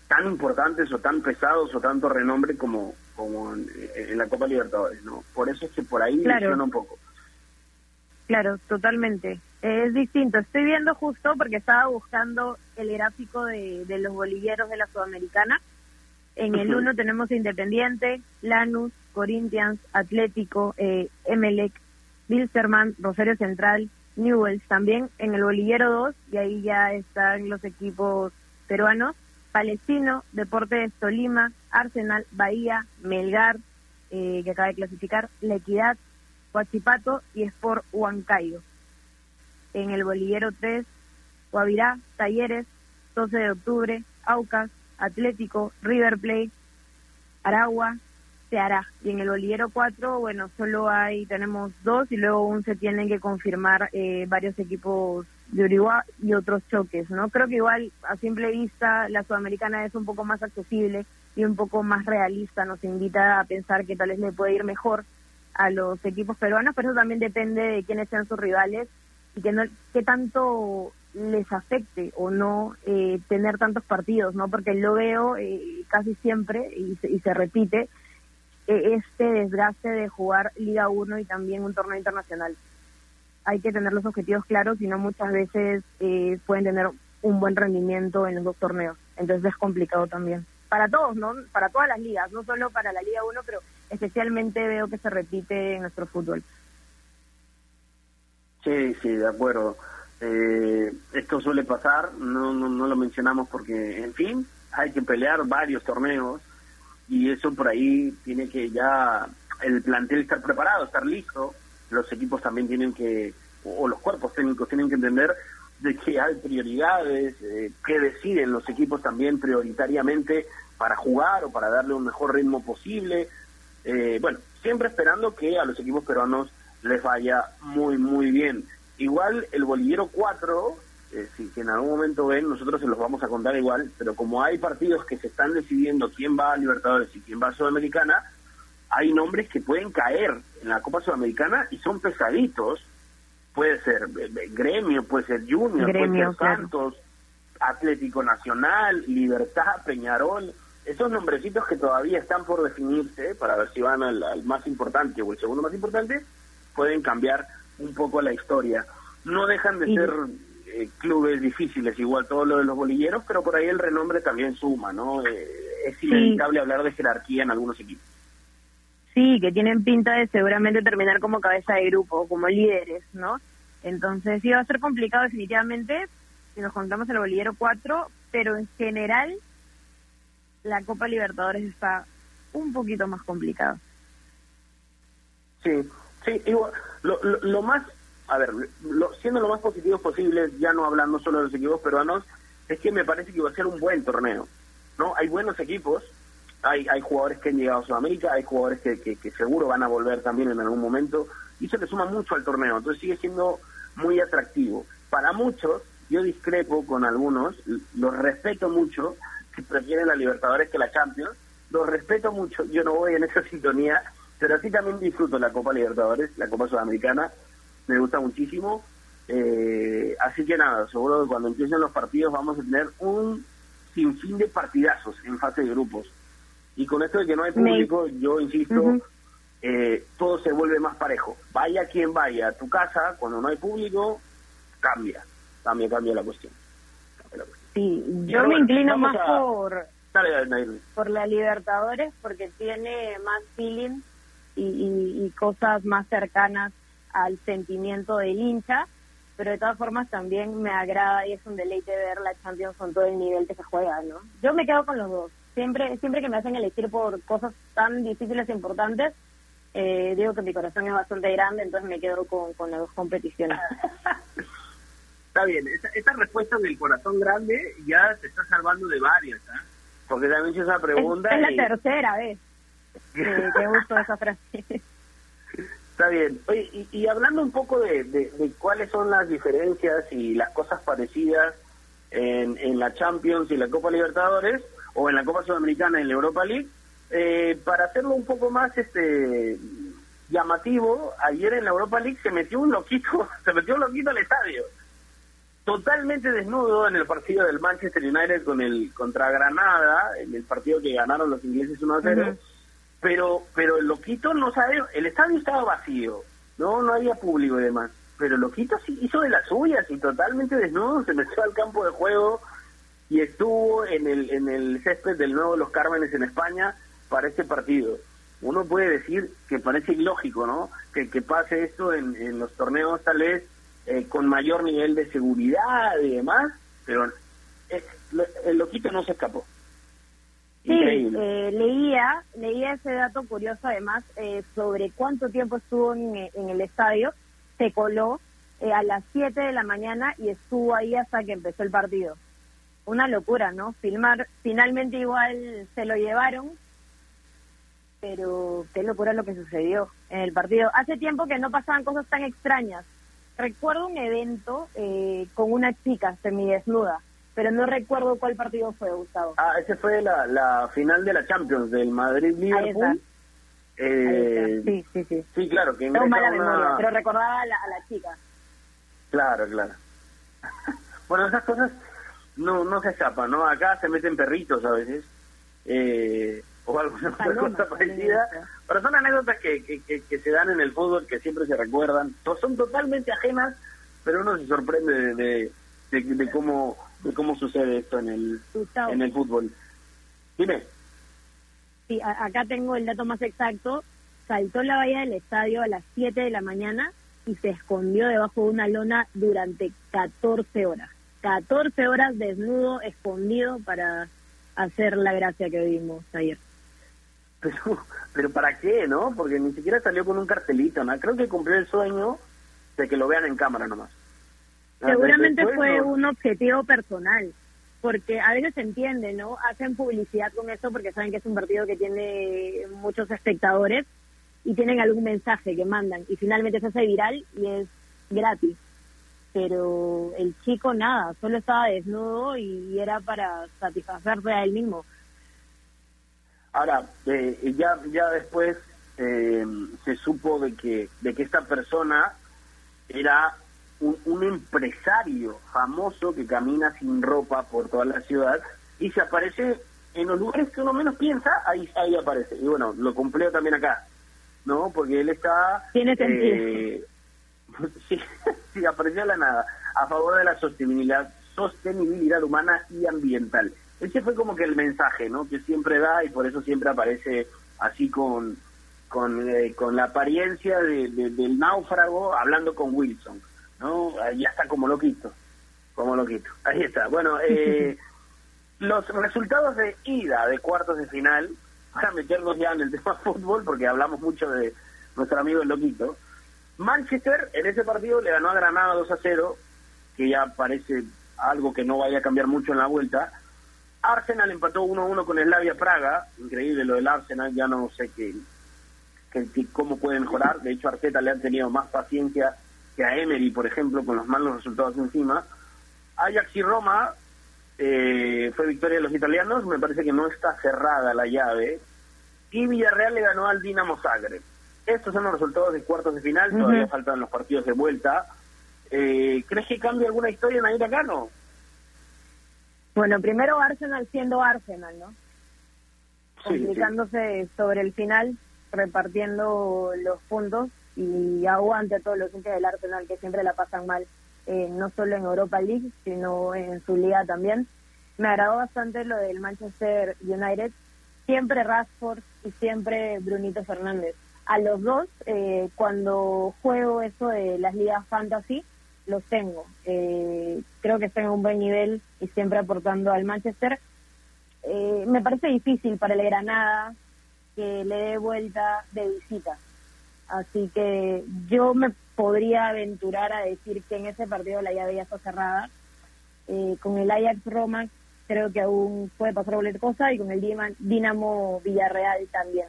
tan importantes o tan pesados o tanto renombre como como en, la Copa Libertadores, ¿no? Por eso es que por ahí Claro. un poco. Claro, totalmente. Es distinto. Estoy viendo justo porque estaba buscando el gráfico de, de los bolilleros de la Sudamericana. En el Ujú. 1 tenemos Independiente, Lanús, Corinthians, Atlético, eh, Emelec, Wilstermann, Rosario Central, Newells. También en el bolillero 2, y ahí ya están los equipos peruanos, Palestino, Deportes Tolima, Arsenal, Bahía, Melgar, eh, que acaba de clasificar, La Equidad, Huachipato y Sport Huancayo. En el bolillero 3, Guavirá, Talleres, 12 de octubre, Aucas, Atlético, River Plate, Aragua, Ceará. Y en el bolillero 4, bueno, solo hay, tenemos dos y luego aún se tienen que confirmar eh, varios equipos de Uruguay y otros choques, ¿no? Creo que igual a simple vista la sudamericana es un poco más accesible y un poco más realista, nos invita a pensar que tal vez le puede ir mejor a los equipos peruanos, pero eso también depende de quiénes sean sus rivales y que no qué tanto les afecte o no eh, tener tantos partidos, ¿no? Porque lo veo eh, casi siempre y se, y se repite eh, este desgaste de jugar Liga 1 y también un torneo internacional. Hay que tener los objetivos claros y no muchas veces eh, pueden tener un buen rendimiento en los dos torneos. Entonces es complicado también. Para todos, ¿no? Para todas las ligas, no solo para la Liga 1, pero especialmente veo que se repite en nuestro fútbol. Sí, sí, de acuerdo. Eh, esto suele pasar, no, no, no lo mencionamos porque, en fin, hay que pelear varios torneos y eso por ahí tiene que ya el plantel estar preparado, estar listo. Los equipos también tienen que, o los cuerpos técnicos tienen que entender de que hay prioridades, eh, que deciden los equipos también prioritariamente para jugar o para darle un mejor ritmo posible. Eh, bueno, siempre esperando que a los equipos peruanos les vaya muy, muy bien. Igual el bolillero 4, eh, si que en algún momento ven, nosotros se los vamos a contar igual, pero como hay partidos que se están decidiendo quién va a Libertadores y quién va a Sudamericana, hay nombres que pueden caer en la Copa Sudamericana y son pesaditos. Puede ser eh, eh, Gremio, puede ser Junior, Gremio, puede ser claro. Santos, Atlético Nacional, Libertad, Peñarol, esos nombrecitos que todavía están por definirse para ver si van al, al más importante o el segundo más importante, pueden cambiar un poco la historia. No dejan de ser eh, clubes difíciles, igual todo lo de los bolilleros, pero por ahí el renombre también suma, ¿no? Eh, es inevitable hablar de jerarquía en algunos equipos. Sí, que tienen pinta de seguramente terminar como cabeza de grupo, como líderes, ¿no? Entonces sí va a ser complicado definitivamente si nos contamos el bolillero 4, pero en general la Copa Libertadores está un poquito más complicada. Sí, sí, igual, lo, lo, lo más, a ver, lo, siendo lo más positivos posible, ya no hablando solo de los equipos peruanos, es que me parece que va a ser un buen torneo, ¿no? Hay buenos equipos, hay, hay jugadores que han llegado a Sudamérica, hay jugadores que, que, seguro van a volver también en algún momento, y eso le suma mucho al torneo, entonces sigue siendo muy atractivo. Para muchos, yo discrepo con algunos, los respeto mucho, que prefieren la Libertadores que la Champions, los respeto mucho, yo no voy en esa sintonía, pero sí también disfruto la Copa Libertadores, la Copa Sudamericana, me gusta muchísimo. Eh, así que nada, seguro que cuando empiecen los partidos vamos a tener un sinfín de partidazos en fase de grupos. Y con esto de que no hay público, yo insisto, eh, todo se vuelve más parejo. Vaya quien vaya a tu casa, cuando no hay público, cambia, cambia, cambia la cuestión. Cambia la cuestión. Sí, yo me bueno, inclino más a- por Dale, Nair. por la Libertadores porque tiene más feeling y, y- y cosas más cercanas al sentimiento del hincha, pero de todas formas también me agrada y es un deleite ver la Champions con todo el nivel que se juega, ¿no? Yo me quedo con los dos. Siempre siempre que me hacen elegir por cosas tan difíciles e importantes, eh, digo que mi corazón es bastante grande, entonces me quedo con, con las dos competiciones. Está bien, esta, esta respuesta del corazón grande ya te está salvando de varias, ¿ah? Porque también hice esa pregunta es, es y- la tercera vez que, que uso esa frase. Está bien. Oye, y, y hablando un poco de, de- de cuáles son las diferencias y las cosas parecidas en, en la Champions y la Copa Libertadores, o en la Copa Sudamericana en la Europa League, eh, para hacerlo un poco más este llamativo, ayer en la Europa League se metió un loquito, se metió un loquito al estadio. totalmente desnudo en el partido del Manchester United con el contra Granada, en el partido que ganaron los ingleses 1 a 0. Pero, pero el loquito no sabe, el estadio estaba vacío, no, no había público y demás. Pero el loquito sí hizo de las suyas y totalmente desnudo se metió al campo de juego y estuvo en el, en el césped del nuevo Los Cármenes en España para este partido. Uno puede decir que parece ilógico, ¿no? Que, que pase esto en, en los torneos tal vez eh, con mayor nivel de seguridad y demás, pero eh, el loquito no se escapó. Sí, eh, leía, leía ese dato curioso además eh, sobre cuánto tiempo estuvo en, en el estadio. Se coló eh, a las 7 de la mañana y estuvo ahí hasta que empezó el partido. Una locura, ¿no? Filmar, finalmente igual se lo llevaron, pero qué locura lo que sucedió en el partido. Hace tiempo que no pasaban cosas tan extrañas. Recuerdo un evento eh, con una chica semidesnuda pero no recuerdo cuál partido fue, Gustavo. Ah, ese fue la, la final de la Champions del Madrid-Liverpool. Eh, sí, sí, sí. Sí, claro. Que Tengo mala memoria, pero recordaba a la, a la chica. Claro, claro. bueno, esas cosas no no se escapan, ¿no? Acá se meten perritos a veces. Eh, o alguna cosa parecida. Pero son anécdotas que, que, que, se dan en el fútbol que siempre se recuerdan. Son totalmente ajenas, pero uno se sorprende de, de, de cómo de cómo sucede esto en el, en el fútbol. Dime. Sí, acá tengo el dato más exacto. Saltó la valla del estadio a las 7 de la mañana y se escondió debajo de una lona durante 14 horas. 14 horas desnudo, escondido para hacer la gracia que vimos ayer. Pero, pero ¿para qué, no? Porque ni siquiera salió con un cartelito, ¿no? Creo que cumplió el sueño de que lo vean en cámara nomás. Seguramente fue un objetivo personal, porque a veces se entiende, ¿no? Hacen publicidad con esto porque saben que es un partido que tiene muchos espectadores y tienen algún mensaje que mandan y finalmente se hace viral y es gratis. Pero el chico nada, solo estaba desnudo y era para satisfacerse a él mismo. Ahora, eh, ya ya después eh, se supo de que de que esta persona era un, un, empresario famoso que camina sin ropa por toda la ciudad y se aparece en los lugares que uno menos piensa, ahí, ahí aparece. Y bueno, lo cumplió también acá, ¿no? Porque él está... Tiene eh, sí, sí, la nada, a favor de la sostenibilidad, sostenibilidad humana y ambiental. Ese fue como que el mensaje, ¿no? Que siempre da y por eso siempre aparece así con con, eh, con la apariencia de, de, del náufrago hablando con Wilson. ¿no? Ya está como loquito, como loquito. Ahí está. Bueno, eh, los resultados de ida de cuartos de final, para meternos ya en el tema fútbol, porque hablamos mucho de nuestro amigo el loquito, Manchester en ese partido le ganó a Granada 2 a 0, que ya parece algo que no vaya a cambiar mucho en la vuelta. Arsenal empató 1-1 con Slavia Praga, increíble lo del Arsenal, ya no sé qué, qué, cómo puede mejorar. De hecho, Arteta le han tenido más paciencia que a Emery, por ejemplo, con los malos resultados encima. Ajax y Roma eh, fue victoria de los italianos, me parece que no está cerrada la llave. Y Villarreal le ganó al Dinamo Zagreb. Estos son los resultados de cuartos de final, todavía faltan los partidos de vuelta. Eh, ¿Crees que cambia alguna historia en acá, no? Bueno, primero Arsenal siendo Arsenal, ¿no? Complicándose sobre el final, repartiendo los puntos y aguante a todos los hinchas del Arsenal que siempre la pasan mal, eh, no solo en Europa League, sino en su liga también. Me agradó bastante lo del Manchester United, siempre Rashford y siempre Brunito Fernández. A los dos, eh, cuando juego eso de las ligas fantasy, los tengo. Eh, creo que están en un buen nivel y siempre aportando al Manchester. Eh, me parece difícil para el Granada que le dé vuelta de visita Así que yo me podría aventurar a decir que en ese partido la llave ya está cerrada. Eh, con el Ajax Roma creo que aún puede pasar cualquier cosa y con el Dinamo Villarreal también.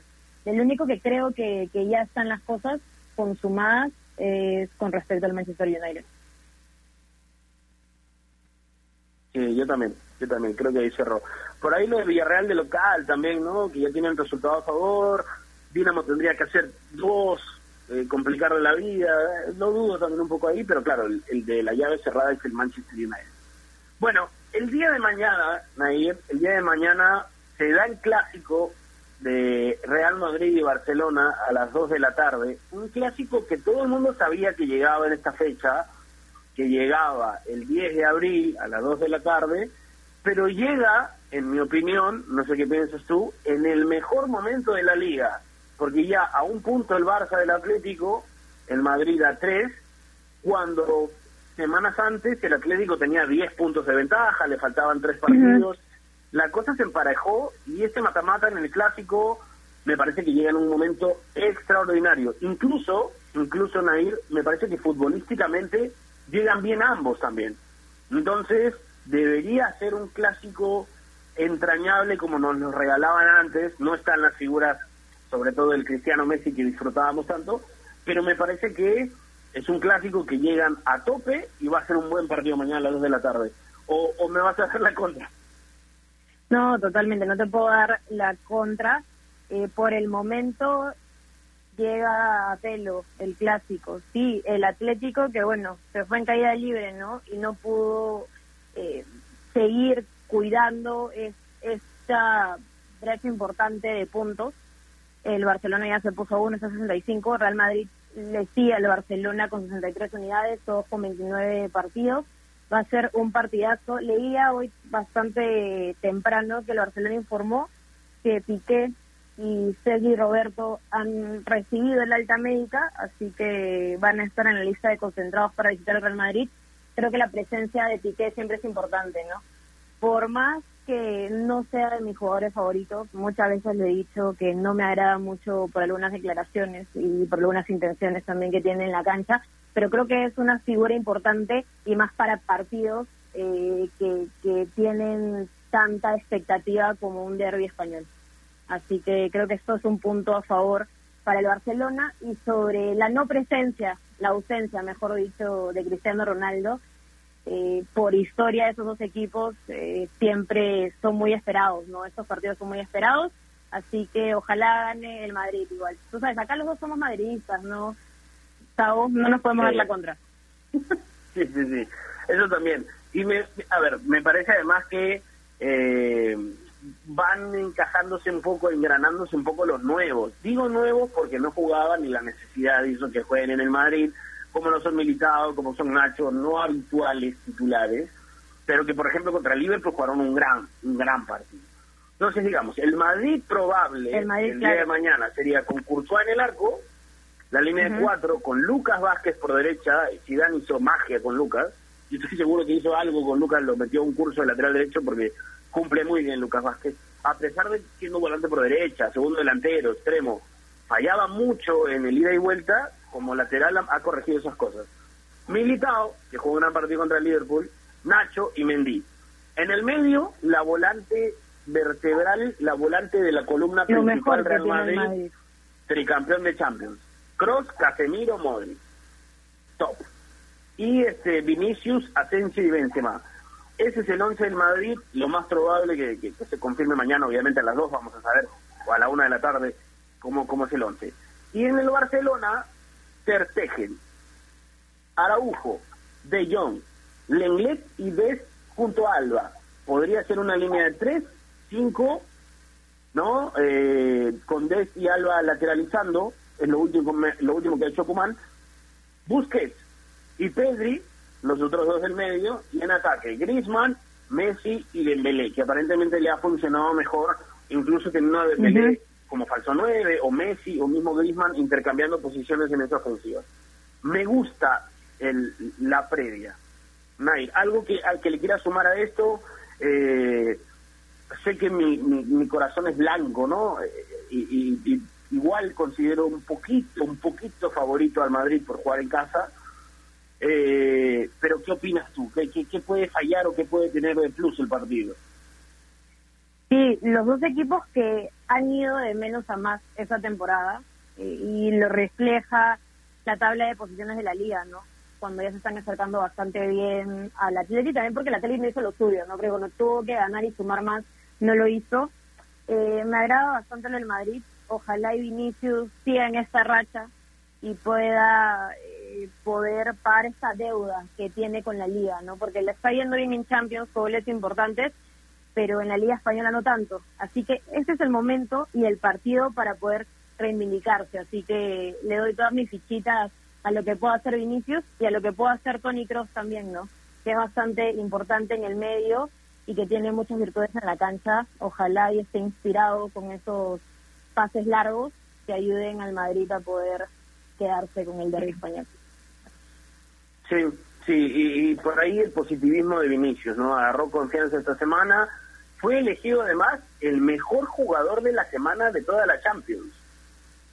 El único que creo que, que ya están las cosas consumadas es con respecto al Manchester United. Sí, yo también, yo también creo que ahí cerró. Por ahí lo de Villarreal de local también, ¿no? Que ya tienen resultado a favor, Dinamo tendría que hacer dos, eh, complicarle la vida, lo dudo también un poco ahí, pero claro, el, el de la llave cerrada es el Manchester United. Bueno, el día de mañana, Nair, el día de mañana se da el clásico de Real Madrid y Barcelona a las 2 de la tarde, un clásico que todo el mundo sabía que llegaba en esta fecha, que llegaba el 10 de abril a las 2 de la tarde, pero llega, en mi opinión, no sé qué piensas tú, en el mejor momento de la liga, porque ya a un punto el Barça del Atlético, el Madrid a 3, cuando semanas antes el Atlético tenía 10 puntos de ventaja, le faltaban 3 partidos, la cosa se emparejó y este matamata en el clásico me parece que llega en un momento extraordinario. Incluso, incluso Nair, me parece que futbolísticamente llegan bien ambos también. Entonces, debería ser un clásico entrañable como nos lo regalaban antes. No están las figuras, sobre todo el Cristiano Messi que disfrutábamos tanto, pero me parece que es un clásico que llegan a tope y va a ser un buen partido mañana a las 2 de la tarde. O, o me vas a hacer la contra. No, totalmente, no te puedo dar la contra. Eh, por el momento llega a pelo el clásico. Sí, el Atlético que bueno, se fue en caída libre, ¿no? Y no pudo eh, seguir cuidando es, esta brecha importante de puntos. El Barcelona ya se puso a 1, está 65. Real Madrid le sigue al Barcelona con 63 unidades, todos con 29 partidos va a ser un partidazo. Leía hoy bastante temprano que el Barcelona informó que Piqué y Sergi Roberto han recibido el alta médica, así que van a estar en la lista de concentrados para visitar el Real Madrid. Creo que la presencia de Piqué siempre es importante, ¿no? Por más que no sea de mis jugadores favoritos, muchas veces le he dicho que no me agrada mucho por algunas declaraciones y por algunas intenciones también que tiene en la cancha, pero creo que es una figura importante y más para partidos eh, que, que tienen tanta expectativa como un derby español. Así que creo que esto es un punto a favor para el Barcelona y sobre la no presencia, la ausencia, mejor dicho, de Cristiano Ronaldo, eh, por historia de esos dos equipos eh, siempre son muy esperados, ¿no? Estos partidos son muy esperados, así que ojalá gane el Madrid igual. Tú sabes, acá los dos somos madridistas, ¿no? Gustavo, no nos podemos dar la contra. Sí, sí, sí, eso también. Y me, a ver, me parece además que eh, van encajándose un poco, engranándose un poco los nuevos. Digo nuevos porque no jugaban y la necesidad hizo que jueguen en el Madrid, como no son militados, como son Nacho, no habituales titulares, pero que por ejemplo contra Liverpool jugaron un gran, un gran partido. Entonces, digamos, el Madrid probable El Madrid, día de mañana sería con Courtois en el arco, la línea de cuatro, con Lucas Vázquez por derecha, Zidane hizo magia con Lucas, yo estoy seguro que hizo algo con Lucas, lo metió a un curso de lateral derecho porque cumple muy bien Lucas Vázquez, a pesar de siendo volante por derecha, segundo delantero, extremo, fallaba mucho en el ida y vuelta, como lateral ha, ha corregido esas cosas. Militao, que jugó un gran partido contra el Liverpool, Nacho y Mendy. En el medio, la volante vertebral, la volante de la columna Lo principal Real Madrid, Madrid. tricampeón de Champions. Cross, Casemiro, Modric. Top. Y este Vinicius, Asensio y Benzema. Ese es el 11 del Madrid, lo más probable que, que- que se confirme mañana, obviamente a las 2 vamos a saber, o a la 1 de la tarde, cómo, cómo es el 11. Y en el Barcelona, Ter Stegen, Araujo, De Jong, Lenglet y Des junto a Alba. Podría ser una línea de 3, 5, ¿no? Eh, con Des y Alba lateralizando, es lo último, lo último que ha hecho Kuman. Busquets y Pedri, los otros dos del medio, y en ataque Griezmann, Messi y Dembélé, que aparentemente le ha funcionado mejor, incluso teniendo a Dembélé Ujú. Como falso 9, o Messi, o mismo Griezmann, intercambiando posiciones en esa ofensiva. Me gusta el, la previa. Nair, algo que al que le quiera sumar a esto, eh, sé que mi, mi, mi corazón es blanco, ¿no? Eh, Y, y- igual considero un poquito, un poquito favorito al Madrid por jugar en casa. Eh, pero ¿qué opinas tú? ¿Qué, qué, qué puede fallar o qué puede tener de plus el partido? Sí, los dos equipos que han ido de menos a más esa temporada eh, y lo refleja la tabla de posiciones de la liga, ¿no? Cuando ya se están acercando bastante bien al Atleti, también porque el Atleti no hizo lo suyo, ¿no? Pero cuando tuvo que ganar y sumar más, no lo hizo. Eh, me agrada bastante lo del Madrid. Ojalá y Vinicius siga en esta racha y pueda eh, poder pagar esta deuda que tiene con la liga, ¿no? Porque le está yendo bien en Champions, goles importantes, pero en la liga española no tanto. Así que este es el momento y el partido para poder reivindicarse. Así que le doy todas mis fichitas a lo que pueda hacer Vinicius y a lo que pueda hacer Tony Cross también, ¿no? Que es bastante importante en el medio y que tiene muchas virtudes en la cancha. Ojalá y esté inspirado con esos pases largos que ayuden al Madrid a poder quedarse con el derby español. Sí, sí, y, y, por ahí el positivismo de Vinicius, ¿no? Agarró confianza esta semana, fue elegido además el mejor jugador de la semana de toda la Champions.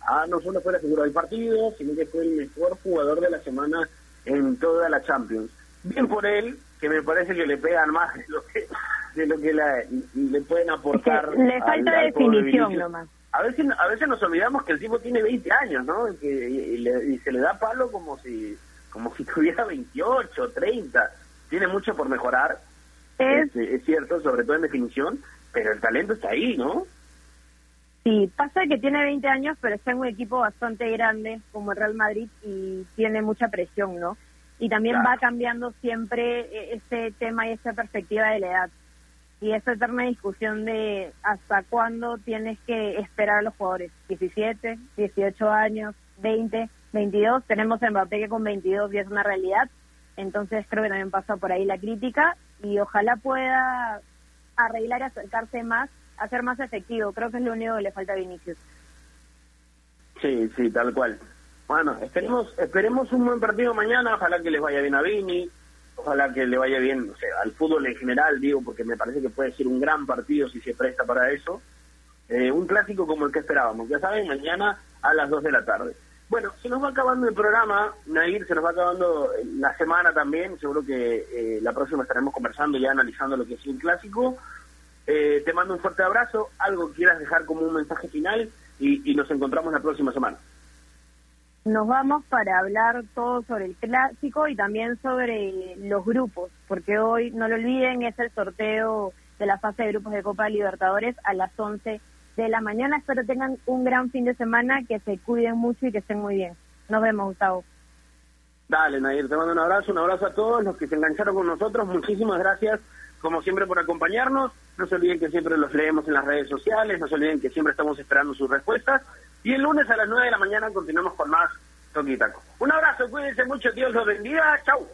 Ah, no solo fue la figura del partido, sino que fue el mejor jugador de la semana en toda la Champions. Bien por él, que me parece que le pegan más de lo que, de lo que la, le pueden aportar. Es que le falta al, al definición nomás. A veces, a veces nos olvidamos que el tipo tiene 20 años, ¿no? Que, y, le, y se le da palo como si como si tuviera 28, 30. Tiene mucho por mejorar, Es, es, es cierto, sobre todo en definición, pero el talento está ahí, ¿no? Sí, pasa que tiene 20 años, pero está en un equipo bastante grande como el Real Madrid y tiene mucha presión, ¿no? Y también Claro. va cambiando siempre eh, ese tema y esa perspectiva de la edad. Y esa eterna discusión de hasta cuándo tienes que esperar a los jugadores. 17, 18 años, 20, 22. Tenemos a Mbappé que con 22 ya es una realidad. Entonces creo que también pasa por ahí la crítica y ojalá pueda arreglar y acercarse más, a ser más efectivo. Creo que es lo único que le falta a Vinicius. Sí, sí, tal cual. Bueno, esperemos, esperemos un buen partido mañana, ojalá que les vaya bien a Vini, ojalá que le vaya bien o sea, al fútbol en general, digo, porque me parece que puede ser un gran partido si se presta para eso. Eh, un clásico como el que esperábamos, ya saben, mañana a las 2 de la tarde. Bueno, se nos va acabando el programa, Nair, se nos va acabando la semana también, seguro que eh, la próxima estaremos conversando ya analizando lo que es un clásico. Eh, te mando un fuerte abrazo, algo quieras dejar como un mensaje final y, y nos encontramos la próxima semana. Nos vamos para hablar todo sobre el clásico y también sobre los grupos, porque hoy, no lo olviden, es el sorteo de la fase de grupos de Copa Libertadores a las 11 de la mañana. Espero tengan un gran fin de semana, que se cuiden mucho y que estén muy bien. Nos vemos, Gustavo. Dale, Nair, te mando un abrazo, un abrazo a todos los que se engancharon con nosotros. Muchísimas gracias, como siempre, por acompañarnos. No se olviden que siempre los leemos en las redes sociales, no se olviden que siempre estamos esperando sus respuestas. Y el lunes a las 9 de la mañana continuamos con más Toquitaco. Un abrazo, cuídense mucho, Dios los bendiga. Chau.